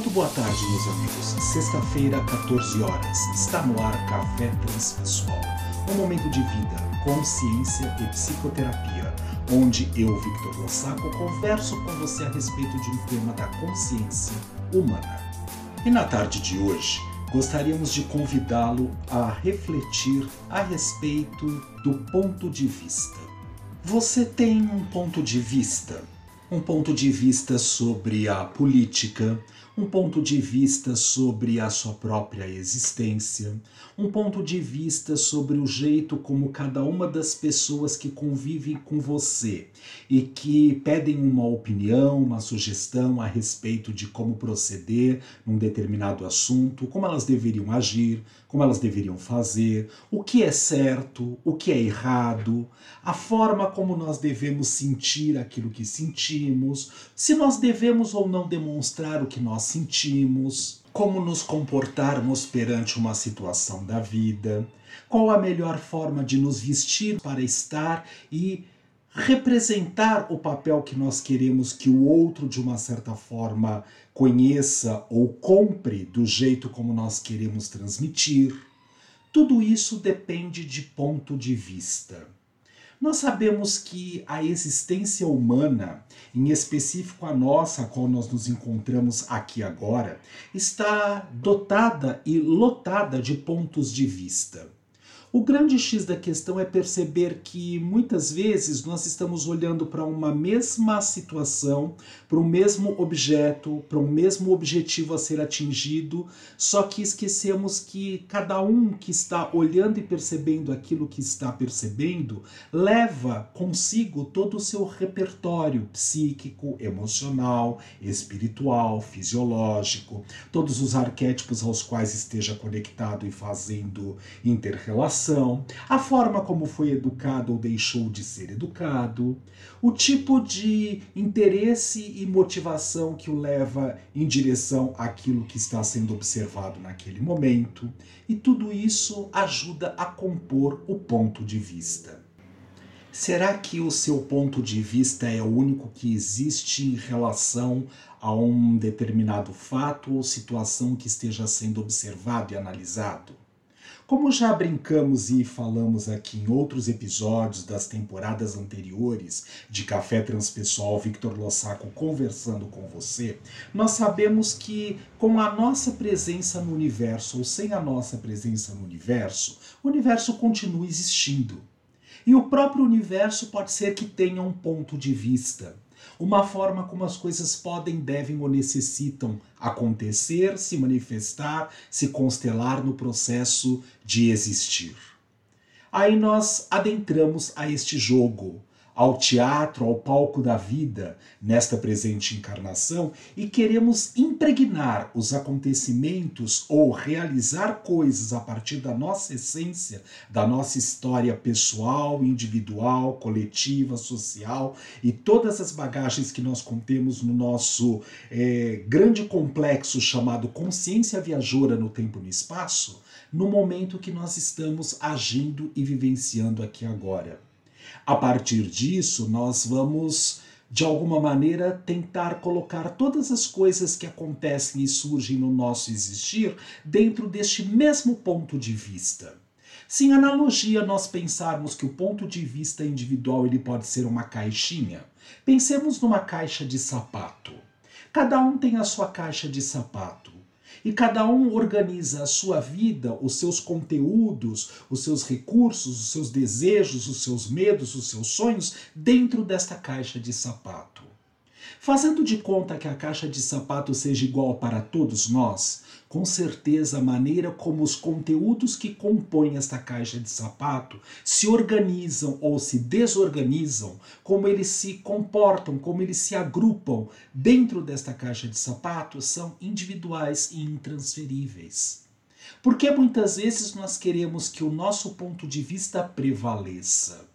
Muito boa tarde, meus amigos. Sexta-feira, 14 horas. Está no ar Café Transpessoal. Um momento de vida, consciência e psicoterapia, onde eu, Victor Lossaco, converso com você a respeito de um tema da consciência humana. E na tarde de hoje, gostaríamos de convidá-lo a refletir a respeito do ponto de vista. Você tem um ponto de vista? Um ponto de vista sobre a política, um ponto de vista sobre a sua própria existência, um ponto de vista sobre o jeito como cada uma das pessoas que convivem com você e que pedem uma opinião, uma sugestão a respeito de como proceder num determinado assunto, como elas deveriam agir, como elas deveriam fazer, o que é certo, o que é errado, a forma como nós devemos sentir aquilo que sentimos, se nós devemos ou não demonstrar o que nós sentimos, como nos comportarmos perante uma situação da vida, qual a melhor forma de nos vestir para estar e representar o papel que nós queremos que o outro, de uma certa forma, conheça ou compre do jeito como nós queremos transmitir. Tudo isso depende de ponto de vista. Nós sabemos que a existência humana, em específico a nossa, a qual nós nos encontramos aqui agora, está dotada e lotada de pontos de vista. O grande X da questão é perceber que muitas vezes nós estamos olhando para uma mesma situação, para um mesmo objeto, para um mesmo objetivo a ser atingido, só que esquecemos que cada um que está olhando e percebendo aquilo que está percebendo leva consigo todo o seu repertório psíquico, emocional, espiritual, fisiológico, todos os arquétipos aos quais esteja conectado e fazendo interrelação a forma como foi educado ou deixou de ser educado, o tipo de interesse e motivação que o leva em direção àquilo que está sendo observado naquele momento, e tudo isso ajuda a compor o ponto de vista. Será que o seu ponto de vista é o único que existe em relação a um determinado fato ou situação que esteja sendo observado e analisado? Como já brincamos e falamos aqui em outros episódios das temporadas anteriores de Café Transpessoal Victor Lossaco conversando com você, nós sabemos que com a nossa presença no universo ou sem a nossa presença no universo, o universo continua existindo. E o próprio universo pode ser que tenha um ponto de vista uma forma como as coisas podem, devem ou necessitam acontecer, se manifestar, se constelar no processo de existir. Aí nós adentramos a este jogo, ao teatro, ao palco da vida nesta presente encarnação e queremos impregnar os acontecimentos ou realizar coisas a partir da nossa essência, da nossa história pessoal, individual, coletiva, social e todas as bagagens que nós contemos no nosso é, grande complexo chamado consciência viajora no tempo e no espaço, no momento que nós estamos agindo e vivenciando aqui agora. A partir disso, nós vamos, de alguma maneira, tentar colocar todas as coisas que acontecem e surgem no nosso existir dentro deste mesmo ponto de vista. Se em analogia nós pensarmos que o ponto de vista individual ele pode ser uma caixinha, pensemos numa caixa de sapato. Cada um tem a sua caixa de sapato e cada um organiza a sua vida, os seus conteúdos, os seus recursos, os seus desejos, os seus medos, os seus sonhos dentro desta caixa de sapato. Fazendo de conta que a caixa de sapato seja igual para todos nós, com certeza a maneira como os conteúdos que compõem esta caixa de sapato se organizam ou se desorganizam, como eles se comportam, como eles se agrupam dentro desta caixa de sapato, são individuais e intransferíveis. Porque muitas vezes nós queremos que o nosso ponto de vista prevaleça.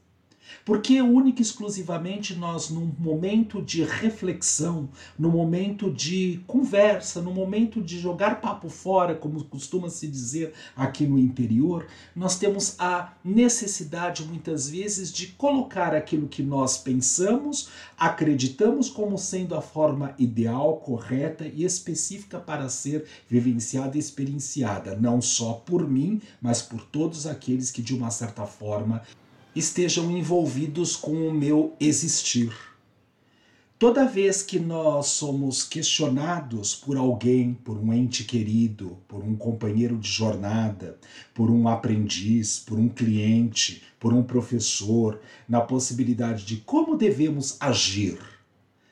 Porque única e exclusivamente nós, num momento de reflexão, no momento de conversa, no momento de jogar papo fora, como costuma se dizer aqui no interior, nós temos a necessidade muitas vezes de colocar aquilo que nós pensamos, acreditamos como sendo a forma ideal, correta e específica para ser vivenciada e experienciada, não só por mim, mas por todos aqueles que de uma certa forma estejam envolvidos com o meu existir. Toda vez que nós somos questionados por alguém, por um ente querido, por um companheiro de jornada, por um aprendiz, por um cliente, por um professor, na possibilidade de como devemos agir.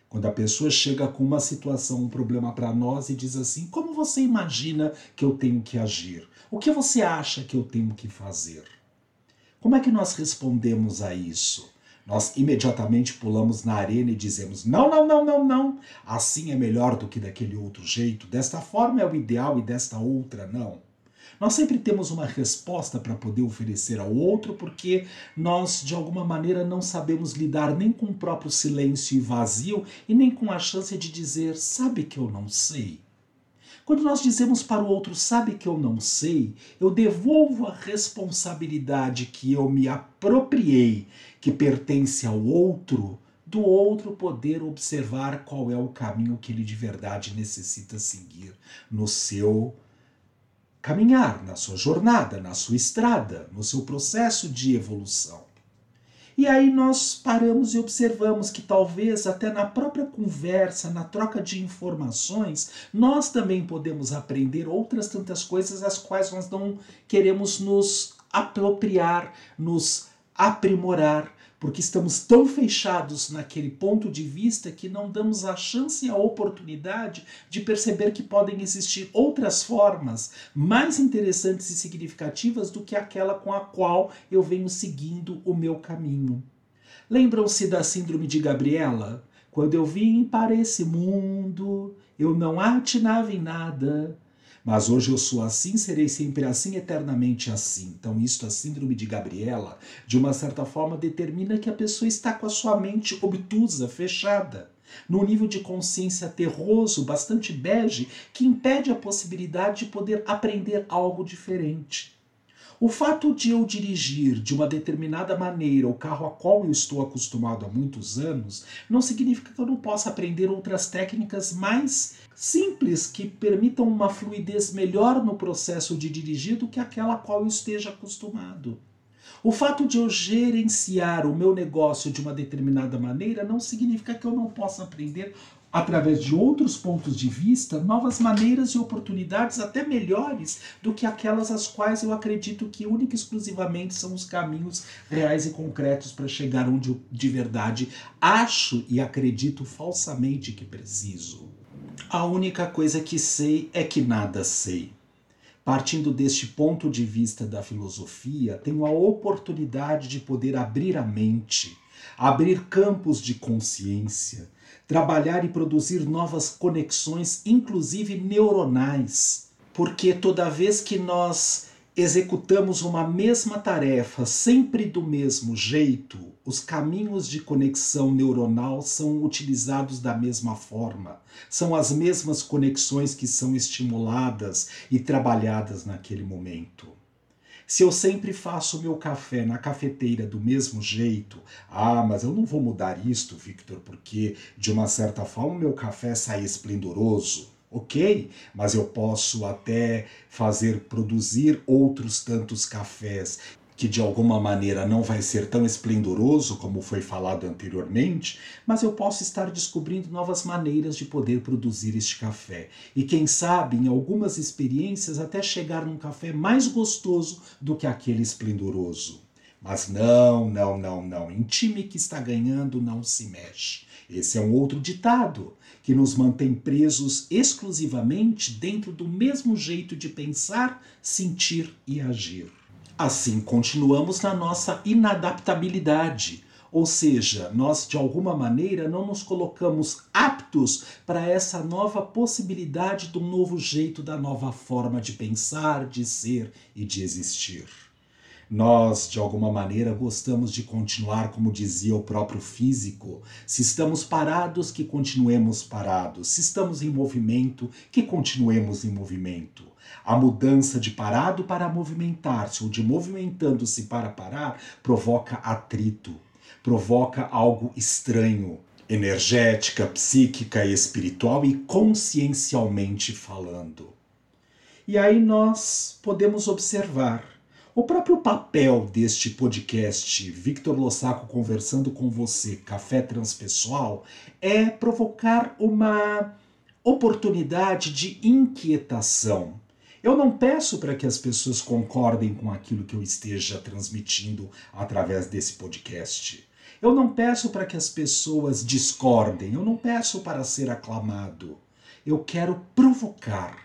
Quando a pessoa chega com uma situação, um problema para nós e diz assim: Como você imagina que eu tenho que agir? O que você acha que eu tenho que fazer? Como é que nós respondemos a isso? Nós imediatamente pulamos na arena e dizemos: não, não, não, não, não. Assim é melhor do que daquele outro jeito. Desta forma é o ideal e desta outra não. Nós sempre temos uma resposta para poder oferecer ao outro, porque nós, de alguma maneira, não sabemos lidar nem com o próprio silêncio e vazio e nem com a chance de dizer: sabe que eu não sei. Quando nós dizemos para o outro, sabe que eu não sei, eu devolvo a responsabilidade que eu me apropriei, que pertence ao outro, do outro poder observar qual é o caminho que ele de verdade necessita seguir no seu caminhar, na sua jornada, na sua estrada, no seu processo de evolução. E aí nós paramos e observamos que talvez até na própria conversa, na troca de informações, nós também podemos aprender outras tantas coisas as quais nós não queremos nos apropriar, nos aprimorar, porque estamos tão fechados naquele ponto de vista que não damos a chance e a oportunidade de perceber que podem existir outras formas mais interessantes e significativas do que aquela com a qual eu venho seguindo o meu caminho. Lembram-se da Síndrome de Gabriela? Quando eu vim para esse mundo, eu não atinava em nada, mas hoje eu sou assim, serei sempre assim, eternamente assim. Então, isto, a síndrome de Gabriela, de uma certa forma, determina que a pessoa está com a sua mente obtusa, fechada num nível de consciência terroso, bastante bege, que impede a possibilidade de poder aprender algo diferente. O fato de eu dirigir de uma determinada maneira o carro a qual eu estou acostumado há muitos anos não significa que eu não possa aprender outras técnicas mais simples que permitam uma fluidez melhor no processo de dirigir do que aquela a qual eu esteja acostumado. O fato de eu gerenciar o meu negócio de uma determinada maneira não significa que eu não possa aprender através de outros pontos de vista, novas maneiras e oportunidades até melhores do que aquelas as quais eu acredito que única e exclusivamente são os caminhos reais e concretos para chegar onde eu de verdade acho e acredito falsamente que preciso. A única coisa que sei é que nada sei. Partindo deste ponto de vista da filosofia, tenho a oportunidade de poder abrir a mente, abrir campos de consciência, trabalhar e produzir novas conexões, inclusive neuronais. Porque toda vez que nós executamos uma mesma tarefa sempre do mesmo jeito, os caminhos de conexão neuronal são utilizados da mesma forma. São as mesmas conexões que são estimuladas e trabalhadas naquele momento. Se eu sempre faço meu café na cafeteira do mesmo jeito, ah, mas eu não vou mudar isto, Victor, porque de uma certa forma meu café sai esplendoroso. Ok, mas eu posso até fazer produzir outros tantos cafés que de alguma maneira não vai ser tão esplendoroso como foi falado anteriormente, mas eu posso estar descobrindo novas maneiras de poder produzir este café. E quem sabe, em algumas experiências, até chegar num café mais gostoso do que aquele esplendoroso. Mas não, não, não, não. Em time que está ganhando não se mexe. Esse é um outro ditado que nos mantém presos exclusivamente dentro do mesmo jeito de pensar, sentir e agir. Assim, continuamos na nossa inadaptabilidade, ou seja, nós de alguma maneira não nos colocamos aptos para essa nova possibilidade do novo jeito, da nova forma de pensar, de ser e de existir. Nós, de alguma maneira, gostamos de continuar, como dizia o próprio físico. Se estamos parados, que continuemos parados. Se estamos em movimento, que continuemos em movimento. A mudança de parado para movimentar-se ou de movimentando-se para parar provoca atrito, provoca algo estranho, energética, psíquica, espiritual e consciencialmente falando. E aí nós podemos observar o próprio papel deste podcast, Victor Lossaco conversando com você, Café Transpessoal, é provocar uma oportunidade de inquietação. Eu não peço para que as pessoas concordem com aquilo que eu esteja transmitindo através desse podcast. Eu não peço para que as pessoas discordem, eu não peço para ser aclamado. Eu quero provocar.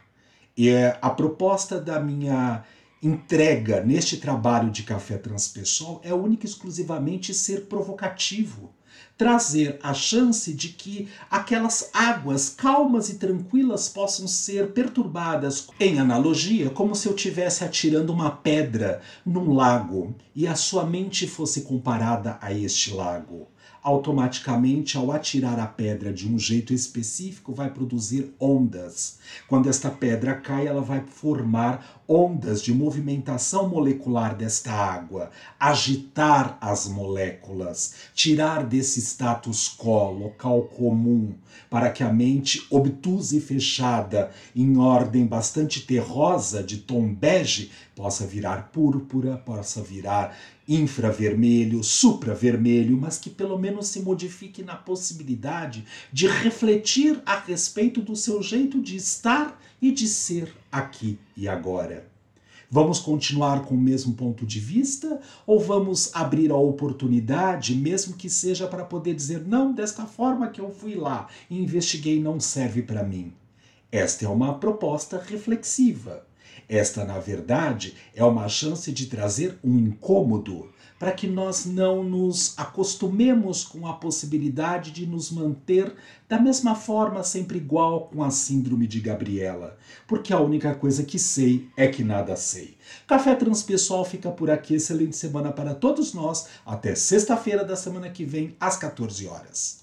E é a proposta da minha entrega neste trabalho de café transpessoal é única e exclusivamente ser provocativo, trazer a chance de que aquelas águas calmas e tranquilas possam ser perturbadas, em analogia, como se eu estivesse atirando uma pedra num lago e a sua mente fosse comparada a este lago automaticamente, ao atirar a pedra de um jeito específico, vai produzir ondas. Quando esta pedra cai, ela vai formar ondas de movimentação molecular desta água, agitar as moléculas, tirar desse status quo, local comum, para que a mente obtusa e fechada, em ordem bastante terrosa, de tom bege, possa virar púrpura, possa virar infravermelho, supravermelho, mas que pelo menos se modifique na possibilidade de refletir a respeito do seu jeito de estar e de ser aqui e agora. Vamos continuar com o mesmo ponto de vista ou vamos abrir a oportunidade, mesmo que seja para poder dizer não, desta forma que eu fui lá e investiguei não serve para mim? Esta é uma proposta reflexiva. Esta, na verdade, é uma chance de trazer um incômodo para que nós não nos acostumemos com a possibilidade de nos manter da mesma forma, sempre igual com a síndrome de Gabriela, porque a única coisa que sei é que nada sei. Café Transpessoal fica por aqui. Excelente semana para todos nós. Até sexta-feira da semana que vem, às 14 horas.